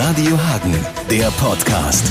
Radio Hagen, der Podcast.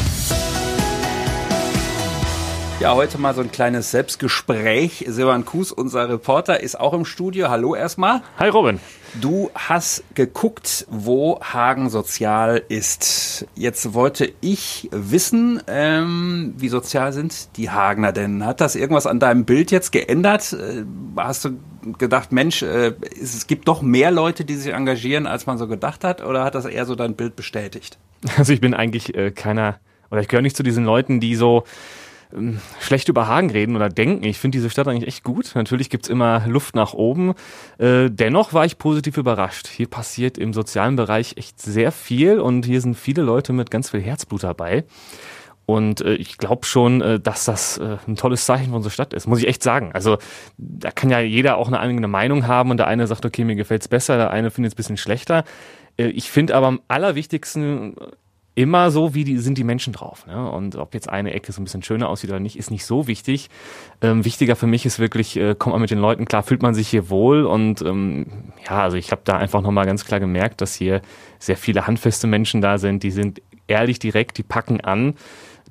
Ja, heute mal so ein kleines Selbstgespräch. Silvan Kuhs, unser Reporter, ist auch im Studio. Hallo erstmal. Hi Robin. Du hast geguckt, wo Hagen sozial ist. Jetzt wollte ich wissen, ähm, wie sozial sind die Hagener denn? Hat das irgendwas an deinem Bild jetzt geändert? Äh, hast du gedacht, Mensch, äh, es gibt doch mehr Leute, die sich engagieren, als man so gedacht hat? Oder hat das eher so dein Bild bestätigt? Also ich bin eigentlich äh, keiner, oder ich gehöre nicht zu diesen Leuten, die so ähm, schlecht über Hagen reden oder denken. Ich finde diese Stadt eigentlich echt gut. Natürlich gibt's immer Luft nach oben. Äh, dennoch war ich positiv überrascht. Hier passiert im sozialen Bereich echt sehr viel und hier sind viele Leute mit ganz viel Herzblut dabei. Und äh, ich glaube schon, äh, dass das äh, ein tolles Zeichen für unsere Stadt ist, muss ich echt sagen. Also da kann ja jeder auch eine eigene Meinung haben und der eine sagt, okay, mir gefällt's besser, der eine findet es bisschen schlechter. Äh, ich finde aber am allerwichtigsten immer so, wie die, sind die Menschen drauf. Ne? Und ob jetzt eine Ecke so ein bisschen schöner aussieht oder nicht, ist nicht so wichtig. Ähm, wichtiger für mich ist wirklich, äh, kommt man mit den Leuten klar, fühlt man sich hier wohl. Und ähm, ja, also ich habe da einfach nochmal ganz klar gemerkt, dass hier sehr viele handfeste Menschen da sind, die sind ehrlich direkt, die packen an,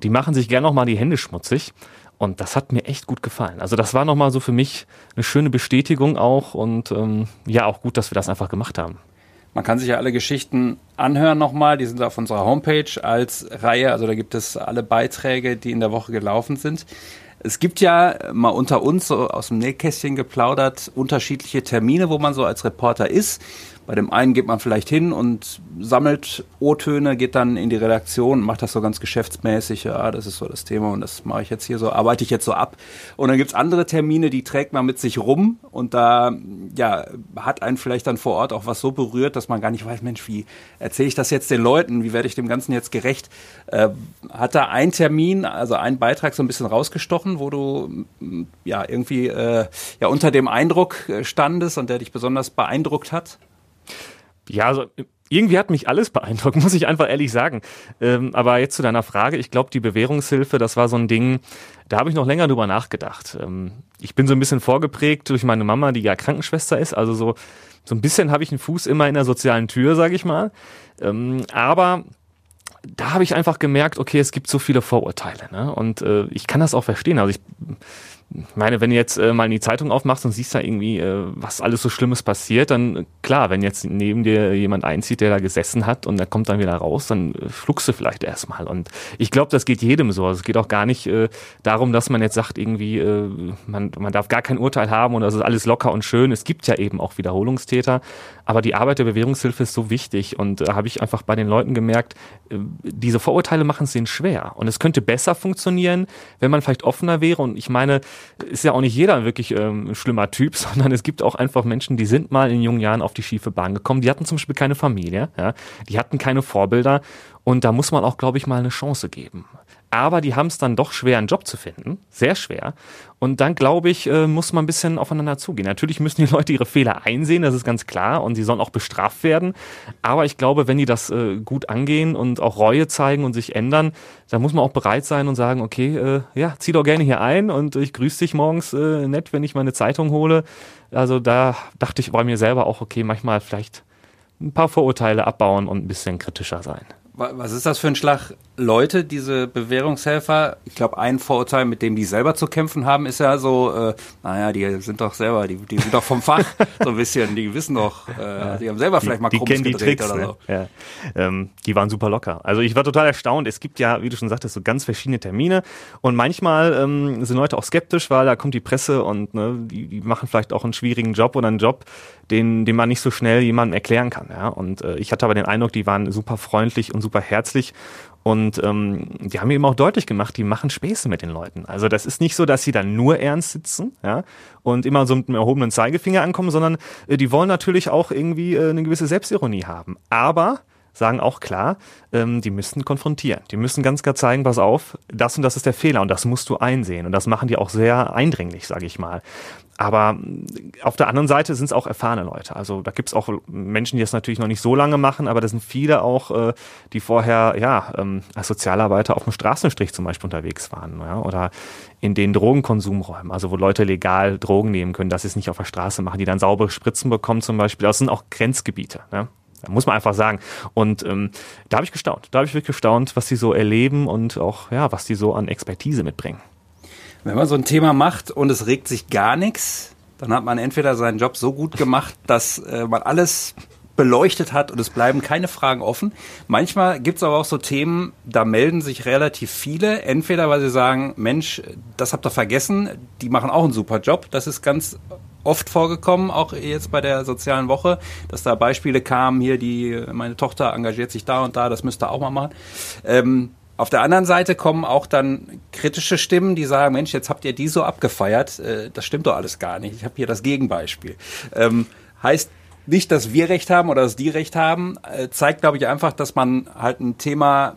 die machen sich gern nochmal die Hände schmutzig. Und das hat mir echt gut gefallen. Also das war nochmal so für mich eine schöne Bestätigung auch und ähm, ja, auch gut, dass wir das einfach gemacht haben. Man kann sich ja alle Geschichten anhören nochmal. Die sind auf unserer Homepage als Reihe. Also da gibt es alle Beiträge, die in der Woche gelaufen sind. Es gibt ja mal unter uns so aus dem Nähkästchen geplaudert unterschiedliche Termine, wo man so als Reporter ist. Bei dem einen geht man vielleicht hin und sammelt O-Töne, geht dann in die Redaktion, macht das so ganz geschäftsmäßig. Ja, das ist so das Thema und das mache ich jetzt hier so, arbeite ich jetzt so ab. Und dann gibt's andere Termine, die trägt man mit sich rum und da ja, hat einen vielleicht dann vor Ort auch was so berührt, dass man gar nicht weiß, Mensch, wie erzähle ich das jetzt den Leuten? Wie werde ich dem Ganzen jetzt gerecht? Äh, hat da ein Termin, also ein Beitrag so ein bisschen rausgestochen, wo du ja irgendwie äh, ja unter dem Eindruck standest und der dich besonders beeindruckt hat? Ja, also irgendwie hat mich alles beeindruckt, muss ich einfach ehrlich sagen. Ähm, aber jetzt zu deiner Frage, ich glaube, die Bewährungshilfe, das war so ein Ding, da habe ich noch länger drüber nachgedacht. Ähm, ich bin so ein bisschen vorgeprägt durch meine Mama, die ja Krankenschwester ist, also so, so ein bisschen habe ich einen Fuß immer in der sozialen Tür, sage ich mal. Ähm, aber da habe ich einfach gemerkt, okay, es gibt so viele Vorurteile. Ne? Und äh, ich kann das auch verstehen. Also ich ich meine, wenn du jetzt äh, mal in die Zeitung aufmachst und siehst da irgendwie, äh, was alles so Schlimmes passiert, dann klar, wenn jetzt neben dir jemand einzieht, der da gesessen hat und der kommt dann wieder raus, dann äh, schluckst du vielleicht erstmal. Und ich glaube, das geht jedem so. Also es geht auch gar nicht äh, darum, dass man jetzt sagt, irgendwie, äh, man, man darf gar kein Urteil haben und das ist alles locker und schön. Es gibt ja eben auch Wiederholungstäter. Aber die Arbeit der Bewährungshilfe ist so wichtig und da äh, habe ich einfach bei den Leuten gemerkt, äh, diese Vorurteile machen es ihnen schwer. Und es könnte besser funktionieren, wenn man vielleicht offener wäre. Und ich meine, ist ja auch nicht jeder wirklich ähm, schlimmer Typ, sondern es gibt auch einfach Menschen, die sind mal in jungen Jahren auf die schiefe Bahn gekommen. Die hatten zum Beispiel keine Familie, ja, die hatten keine Vorbilder. Und da muss man auch, glaube ich, mal eine Chance geben aber die haben es dann doch schwer, einen Job zu finden, sehr schwer. Und dann, glaube ich, äh, muss man ein bisschen aufeinander zugehen. Natürlich müssen die Leute ihre Fehler einsehen, das ist ganz klar, und sie sollen auch bestraft werden. Aber ich glaube, wenn die das äh, gut angehen und auch Reue zeigen und sich ändern, dann muss man auch bereit sein und sagen, okay, äh, ja, zieh doch gerne hier ein und ich grüße dich morgens nett, wenn ich meine Zeitung hole. Also da dachte ich bei mir selber auch, okay, manchmal vielleicht ein paar Vorurteile abbauen und ein bisschen kritischer sein. Was ist das für ein Schlag Leute, diese Bewährungshelfer? Ich glaube, ein Vorurteil, mit dem die selber zu kämpfen haben, ist ja so, äh, naja, die sind doch selber, die, die sind doch vom Fach so ein bisschen, die wissen doch, äh, die haben selber vielleicht mal die, die kennen die Tricks, oder so. Ne? Ja. Ähm, die waren super locker. Also ich war total erstaunt. Es gibt ja, wie du schon sagtest, so ganz verschiedene Termine und manchmal ähm, sind Leute auch skeptisch, weil da kommt die Presse und ne, die, die machen vielleicht auch einen schwierigen Job oder einen Job, den, den man nicht so schnell jemandem erklären kann. Ja? Und äh, ich hatte aber den Eindruck, die waren super freundlich und super herzlich und ähm, die haben eben auch deutlich gemacht, die machen Späße mit den Leuten. Also das ist nicht so, dass sie dann nur ernst sitzen ja, und immer so mit einem erhobenen Zeigefinger ankommen, sondern äh, die wollen natürlich auch irgendwie äh, eine gewisse Selbstironie haben. Aber sagen auch klar, ähm, die müssen konfrontieren. Die müssen ganz klar zeigen, pass auf, das und das ist der Fehler und das musst du einsehen. Und das machen die auch sehr eindringlich, sage ich mal. Aber auf der anderen Seite sind es auch erfahrene Leute. Also da gibt es auch Menschen, die das natürlich noch nicht so lange machen, aber das sind viele auch, äh, die vorher ja ähm, als Sozialarbeiter auf dem Straßenstrich zum Beispiel unterwegs waren ja, oder in den Drogenkonsumräumen, also wo Leute legal Drogen nehmen können, dass sie es nicht auf der Straße machen, die dann saubere Spritzen bekommen zum Beispiel. Das sind auch Grenzgebiete. Ne? Muss man einfach sagen. Und ähm, da habe ich gestaunt. Da habe ich wirklich gestaunt, was sie so erleben und auch, ja, was die so an Expertise mitbringen. Wenn man so ein Thema macht und es regt sich gar nichts, dann hat man entweder seinen Job so gut gemacht, dass äh, man alles beleuchtet hat und es bleiben keine Fragen offen. Manchmal gibt es aber auch so Themen, da melden sich relativ viele, entweder weil sie sagen, Mensch, das habt ihr vergessen, die machen auch einen super Job. Das ist ganz oft vorgekommen, auch jetzt bei der sozialen Woche, dass da Beispiele kamen, hier die, meine Tochter engagiert sich da und da, das müsst ihr auch mal machen. Ähm, auf der anderen Seite kommen auch dann kritische Stimmen, die sagen, Mensch, jetzt habt ihr die so abgefeiert, äh, das stimmt doch alles gar nicht. Ich habe hier das Gegenbeispiel. Ähm, heißt nicht, dass wir recht haben oder dass die recht haben, äh, zeigt, glaube ich, einfach, dass man halt ein Thema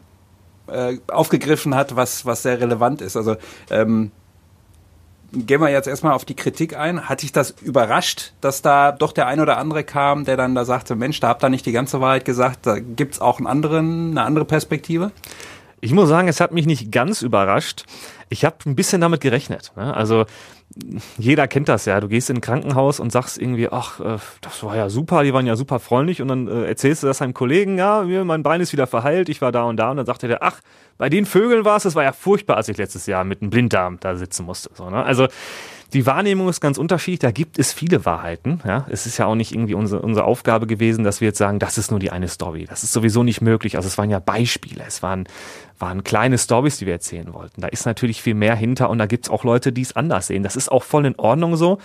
äh, aufgegriffen hat, was, was sehr relevant ist. Also ähm, gehen wir jetzt erstmal auf die Kritik ein. Hat dich das überrascht, dass da doch der ein oder andere kam, der dann da sagte, Mensch, da habt ihr nicht die ganze Wahrheit gesagt, da gibt's auch einen anderen, eine andere Perspektive? Ich muss sagen, es hat mich nicht ganz überrascht. Ich habe ein bisschen damit gerechnet. Ne? Also jeder kennt das ja. Du gehst in ein Krankenhaus und sagst irgendwie, ach, äh, das war ja super, die waren ja super freundlich und dann äh, erzählst du das deinem Kollegen, ja, mein Bein ist wieder verheilt, ich war da und da und dann sagt er ach, bei den Vögeln war es, das war ja furchtbar, als ich letztes Jahr mit einem Blinddarm da sitzen musste. So, ne? Also die Wahrnehmung ist ganz unterschiedlich. Da gibt es viele Wahrheiten. Ja? Es ist ja auch nicht irgendwie unsere, unsere Aufgabe gewesen, dass wir jetzt sagen, das ist nur die eine Story. Das ist sowieso nicht möglich. Also es waren ja Beispiele. Es waren, waren kleine Stories, die wir erzählen wollten. Da ist natürlich viel mehr hinter und da gibt es auch Leute, die es anders sehen. Das ist auch voll in Ordnung so.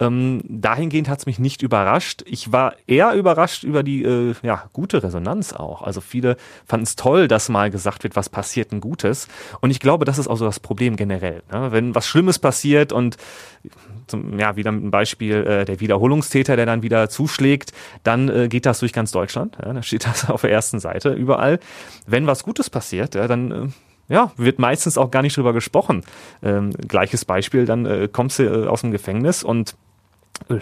Ähm, dahingehend hat es mich nicht überrascht. Ich war eher überrascht über die äh, ja, gute Resonanz auch. Also viele fanden es toll, dass mal gesagt wird, was passiert ein Gutes. Und ich glaube, das ist auch so das Problem generell. Ne? Wenn was Schlimmes passiert und zum, ja, wieder mit einem Beispiel äh, der Wiederholungstäter, der dann wieder zuschlägt, dann äh, geht das durch ganz Deutschland. Ja, dann steht das auf der ersten Seite überall. Wenn was Gutes passiert, ja, dann äh, ja, wird meistens auch gar nicht drüber gesprochen. Ähm, gleiches Beispiel, dann äh, kommst du äh, aus dem Gefängnis und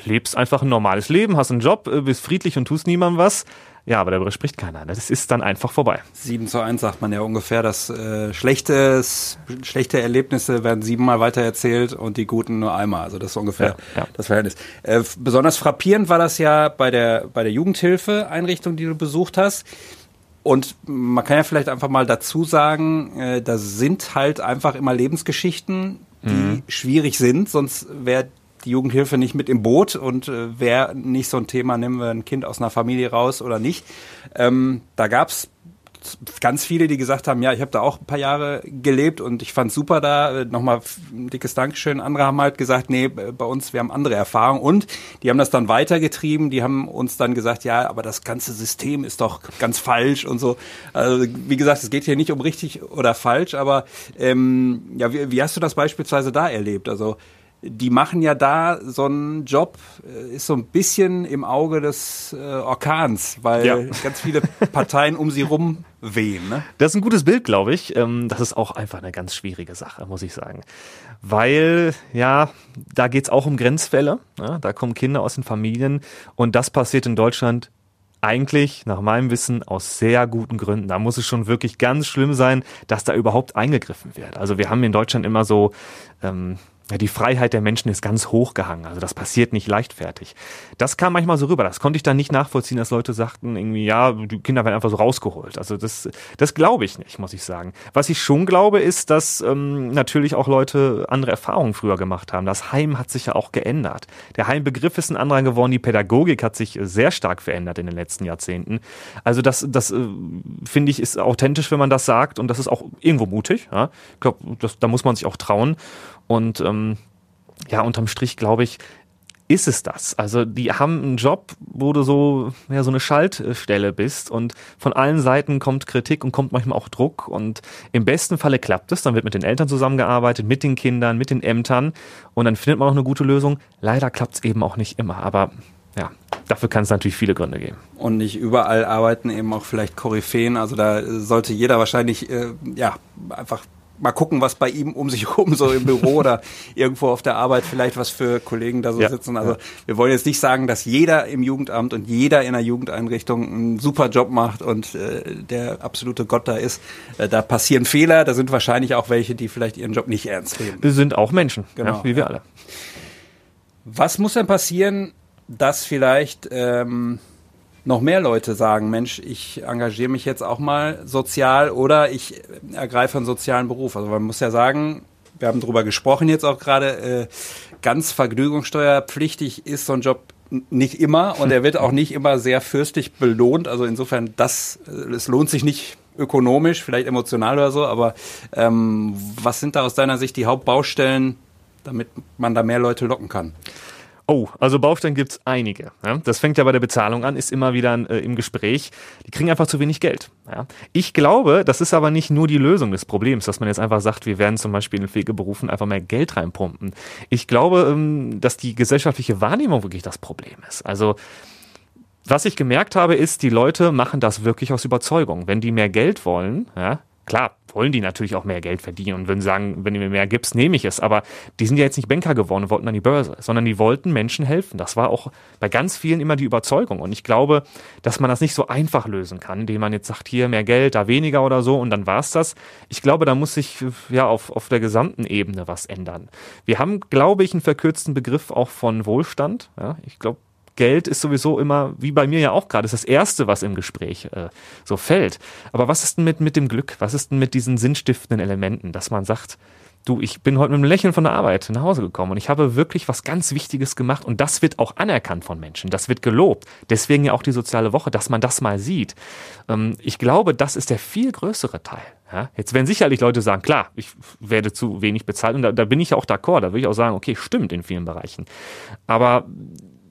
lebst einfach ein normales Leben, hast einen Job, äh, bist friedlich und tust niemandem was. Ja, aber darüber spricht keiner. Ne? Das ist dann einfach vorbei. 7 zu 1 sagt man ja ungefähr, dass äh, schlechtes, schlechte Erlebnisse werden siebenmal weitererzählt und die guten nur einmal. Also das ist ungefähr ja, ja. das Verhältnis. Äh, besonders frappierend war das ja bei der, bei der Jugendhilfe-Einrichtung, die du besucht hast. Und man kann ja vielleicht einfach mal dazu sagen, äh, da sind halt einfach immer Lebensgeschichten, die mhm. schwierig sind, sonst wäre die Jugendhilfe nicht mit im Boot und äh, wäre nicht so ein Thema, nehmen wir ein Kind aus einer Familie raus oder nicht. Ähm, da gab's ganz viele, die gesagt haben, ja, ich habe da auch ein paar Jahre gelebt und ich fand super da. Äh, nochmal ein dickes Dankeschön. Andere haben halt gesagt, nee, bei uns, wir haben andere Erfahrungen und die haben das dann weitergetrieben. Die haben uns dann gesagt, ja, aber das ganze System ist doch ganz falsch und so. Also wie gesagt, es geht hier nicht um richtig oder falsch, aber ähm, ja, wie, wie hast du das beispielsweise da erlebt? Also die machen ja da so einen Job, äh, ist so ein bisschen im Auge des äh, Orkans, weil ja. ganz viele Parteien um sie rum wehen. Ne? Das ist ein gutes Bild, glaube ich. Ähm, das ist auch einfach eine ganz schwierige Sache, muss ich sagen. Weil, ja, da geht's auch um Grenzfälle. Ne? Da kommen Kinder aus den Familien und das passiert in Deutschland eigentlich, nach meinem Wissen, aus sehr guten Gründen. Da muss es schon wirklich ganz schlimm sein, dass da überhaupt eingegriffen wird. Also wir haben in Deutschland immer so ähm, ja, die Freiheit der Menschen ist ganz hoch gehangen. Also das passiert nicht leichtfertig. Das kam manchmal so rüber. Das konnte ich dann nicht nachvollziehen, dass Leute sagten, irgendwie, ja, die Kinder werden einfach so rausgeholt. Also das, das glaube ich nicht, muss ich sagen. Was ich schon glaube, ist, dass ähm, natürlich auch Leute andere Erfahrungen früher gemacht haben. Das Heim hat sich ja auch geändert. Der Heimbegriff ist ein anderer geworden. Die Pädagogik hat sich sehr stark verändert in den letzten Jahrzehnten. Also das, das äh, finde ich, ist authentisch, wenn man das sagt. Und das ist auch irgendwo mutig. Ja? Ich glaube, da muss man sich auch trauen. Und ähm, ja, unterm Strich glaube ich, ist es das. Also die haben einen Job, wo du so ja so eine Schaltstelle bist und von allen Seiten kommt Kritik und kommt manchmal auch Druck und im besten Falle klappt es, dann wird mit den Eltern zusammengearbeitet, mit den Kindern, mit den Ämtern und dann findet man auch eine gute Lösung. Leider klappt es eben auch nicht immer, aber ja, dafür kann es natürlich viele Gründe geben. Und nicht überall arbeiten eben auch vielleicht Koryphäen, also da sollte jeder wahrscheinlich äh, ja einfach mal gucken, was bei ihm um sich herum so im Büro oder irgendwo auf der Arbeit vielleicht was für Kollegen da so ja, sitzen. Also ja. wir wollen jetzt nicht sagen, dass jeder im Jugendamt und jeder in einer Jugendeinrichtung einen super Job macht und äh, der absolute Gott da ist. Äh, da passieren Fehler, da sind wahrscheinlich auch welche, die vielleicht ihren Job nicht ernst nehmen. Wir sind auch Menschen, genau, ja, wie wir alle. Was muss denn passieren, dass vielleicht ähm, noch mehr Leute sagen, Mensch, ich engagiere mich jetzt auch mal sozial oder ich ergreife einen sozialen Beruf. Also man muss ja sagen, wir haben darüber gesprochen jetzt auch gerade, äh, ganz vergnügungssteuerpflichtig ist so ein Job nicht immer und er wird auch nicht immer sehr fürstlich belohnt. Also insofern, das, äh, es lohnt sich nicht ökonomisch, vielleicht emotional oder so, aber ähm, was sind da aus deiner Sicht die Hauptbaustellen, damit man da mehr Leute locken kann? Oh, also Baustellen gibt's einige. Ja? Das fängt ja bei der Bezahlung an, ist immer wieder äh, im Gespräch. Die kriegen einfach zu wenig Geld. Ja? Ich glaube, das ist aber nicht nur die Lösung des Problems, dass man jetzt einfach sagt, wir werden zum Beispiel in Pflegeberufen einfach mehr Geld reinpumpen. Ich glaube, ähm, dass die gesellschaftliche Wahrnehmung wirklich das Problem ist. Also was ich gemerkt habe, ist, die Leute machen das wirklich aus Überzeugung. Wenn die mehr Geld wollen, ja, Klar, wollen die natürlich auch mehr Geld verdienen und würden sagen, wenn du mir mehr gibst, nehme ich es. Aber die sind ja jetzt nicht Banker geworden und wollten an die Börse, sondern die wollten Menschen helfen. Das war auch bei ganz vielen immer die Überzeugung. Und ich glaube, dass man das nicht so einfach lösen kann, indem man jetzt sagt, hier mehr Geld, da weniger oder so und dann war's das. Ich glaube, da muss sich ja auf, auf der gesamten Ebene was ändern. Wir haben, glaube ich, einen verkürzten Begriff auch von Wohlstand. Ja, ich glaube, Geld ist sowieso immer, wie bei mir ja auch gerade, ist das Erste, was im Gespräch äh, so fällt. Aber was ist denn mit, mit dem Glück? Was ist denn mit diesen sinnstiftenden Elementen, dass man sagt, du, ich bin heute mit einem Lächeln von der Arbeit nach Hause gekommen und ich habe wirklich was ganz Wichtiges gemacht und das wird auch anerkannt von Menschen, das wird gelobt. Deswegen ja auch die soziale Woche, dass man das mal sieht. Ähm, ich glaube, das ist der viel größere Teil. Ja, jetzt werden sicherlich Leute sagen, klar, ich werde zu wenig bezahlt und da, da bin ich auch d'accord, da würde ich auch sagen, okay, stimmt in vielen Bereichen. Aber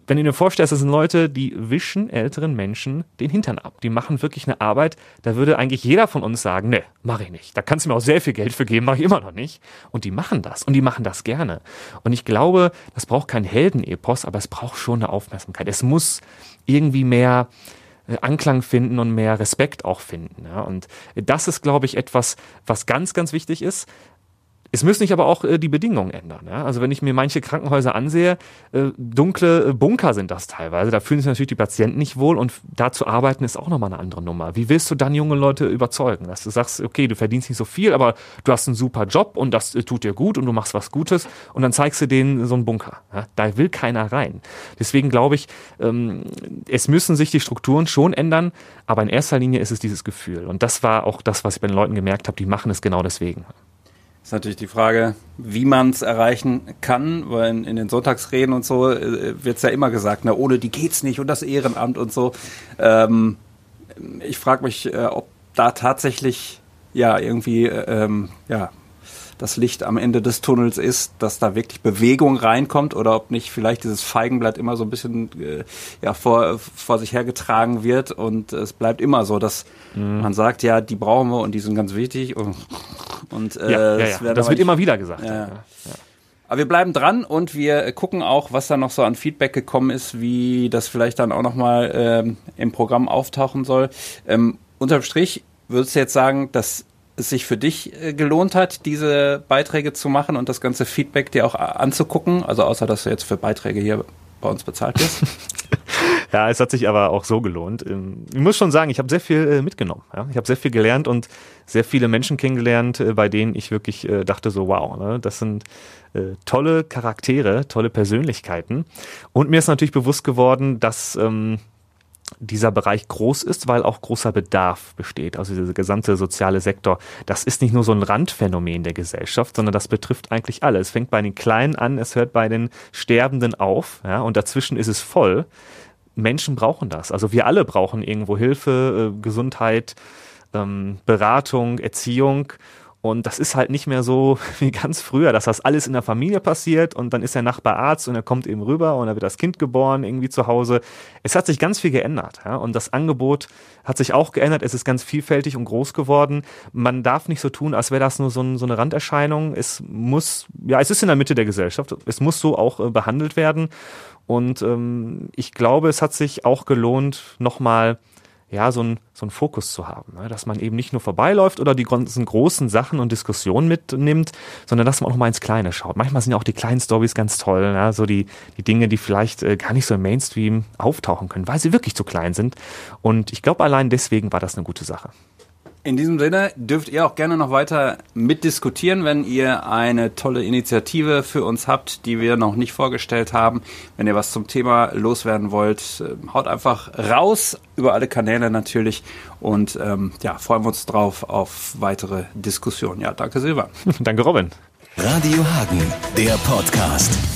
wenn du dir vorstellst, das sind Leute, die wischen älteren Menschen den Hintern ab. Die machen wirklich eine Arbeit, da würde eigentlich jeder von uns sagen, ne, mache ich nicht. Da kannst du mir auch sehr viel Geld für geben, mache ich immer noch nicht. Und die machen das und die machen das gerne. Und ich glaube, das braucht kein Heldenepos, aber es braucht schon eine Aufmerksamkeit. Es muss irgendwie mehr äh, Anklang finden und mehr Respekt auch finden. Ja. Und das ist, glaube ich, etwas, was ganz, ganz wichtig ist. Es müssen sich aber auch äh, die Bedingungen ändern. Ja? Also wenn ich mir manche Krankenhäuser ansehe, äh, dunkle äh, Bunker sind das teilweise. Da fühlen sich natürlich die Patienten nicht wohl und da zu arbeiten ist auch nochmal eine andere Nummer. Wie willst du dann junge Leute überzeugen, dass du sagst, okay, du verdienst nicht so viel, aber du hast einen super Job und das äh, tut dir gut und du machst was Gutes und dann zeigst du denen so einen Bunker. Ja? Da will keiner rein. Deswegen glaube ich, ähm, es müssen sich die Strukturen schon ändern, aber in erster Linie ist es dieses Gefühl. Und das war auch das, was ich bei den Leuten gemerkt habe, die machen es genau deswegen. Ist natürlich die Frage, wie man es erreichen kann, weil in, in, den Sonntagsreden und so äh, wird es ja immer gesagt, na, ohne die geht's nicht und das Ehrenamt und so. Ähm, ich frage mich, äh, ob da tatsächlich ja irgendwie äh, ähm, ja das Licht am Ende des Tunnels ist, dass da wirklich Bewegung reinkommt oder ob nicht vielleicht dieses Feigenblatt immer so ein bisschen äh, ja, vor, vor sich hergetragen wird und es bleibt immer so, dass mhm. man sagt, ja, die brauchen wir und die sind ganz wichtig und, und äh, ja, ja, ja. das wird immer wieder gesagt. Ja. Aber wir bleiben dran und wir gucken auch, was da noch so an Feedback gekommen ist, wie das vielleicht dann auch nochmal ähm, im Programm auftauchen soll. Ähm, unterm Strich würdest du jetzt sagen, dass es sich für dich äh, gelohnt hat, diese Beiträge zu machen und das ganze Feedback dir auch anzugucken? Also außer, dass du jetzt für Beiträge hier bei uns bezahlt wirst? ja, es hat sich aber auch so gelohnt. Ähm, ich muss schon sagen, ich habe sehr viel äh, mitgenommen. Ich habe sehr viel gelernt und sehr viele Menschen kennengelernt, äh, bei denen ich wirklich dachte so, wow, ne, das sind tolle Charaktere, tolle Persönlichkeiten. Und mir ist natürlich bewusst geworden, dass ähm, dieser Bereich groß ist, weil auch großer Bedarf besteht. Also dieser gesamte soziale Sektor, das ist nicht nur so ein Randphänomen der Gesellschaft, sondern das betrifft eigentlich alle. Es fängt bei den Kleinen an, es hört bei den Sterbenden auf, ja, und dazwischen ist es voll. Menschen brauchen das. Also wir alle brauchen irgendwo Hilfe, äh, Gesundheit, ähm, Beratung, Erziehung. Und das ist halt nicht mehr so wie ganz früher, dass das alles in der Familie passiert und dann ist der Nachbar Arzt und er kommt eben rüber und dann wird das Kind geboren irgendwie zu Hause. Es hat sich ganz viel geändert ja? und das Angebot hat sich auch geändert. Es ist ganz vielfältig und groß geworden. Man darf nicht so tun, als wäre das nur so, ein, so, eine Randerscheinung. Es muss, ja, es ist in der Mitte der Gesellschaft. Es muss so auch äh, behandelt werden. Und ähm, ich glaube, es hat sich auch gelohnt, nochmal ja, so ein so ein Fokus zu haben, ne? dass man eben nicht nur vorbeiläuft oder die ganzen großen Sachen und Diskussionen mitnimmt, sondern dass man auch mal ins Kleine schaut. Manchmal sind ja auch die kleinen Stories ganz toll, ne? so die, die Dinge, die vielleicht äh, gar nicht so im Mainstream auftauchen können, weil sie wirklich zu klein sind. Und ich glaube, allein deswegen war das eine gute Sache. In diesem Sinne dürft ihr auch gerne noch weiter mitdiskutieren, wenn ihr eine tolle Initiative für uns habt, die wir noch nicht vorgestellt haben. Wenn ihr was zum Thema loswerden wollt, äh, haut einfach raus über alle Kanäle natürlich und ähm, ja, freuen wir uns drauf auf weitere Diskussionen. Ja, danke Silvan. danke Robin. Radio Hagen, der Podcast.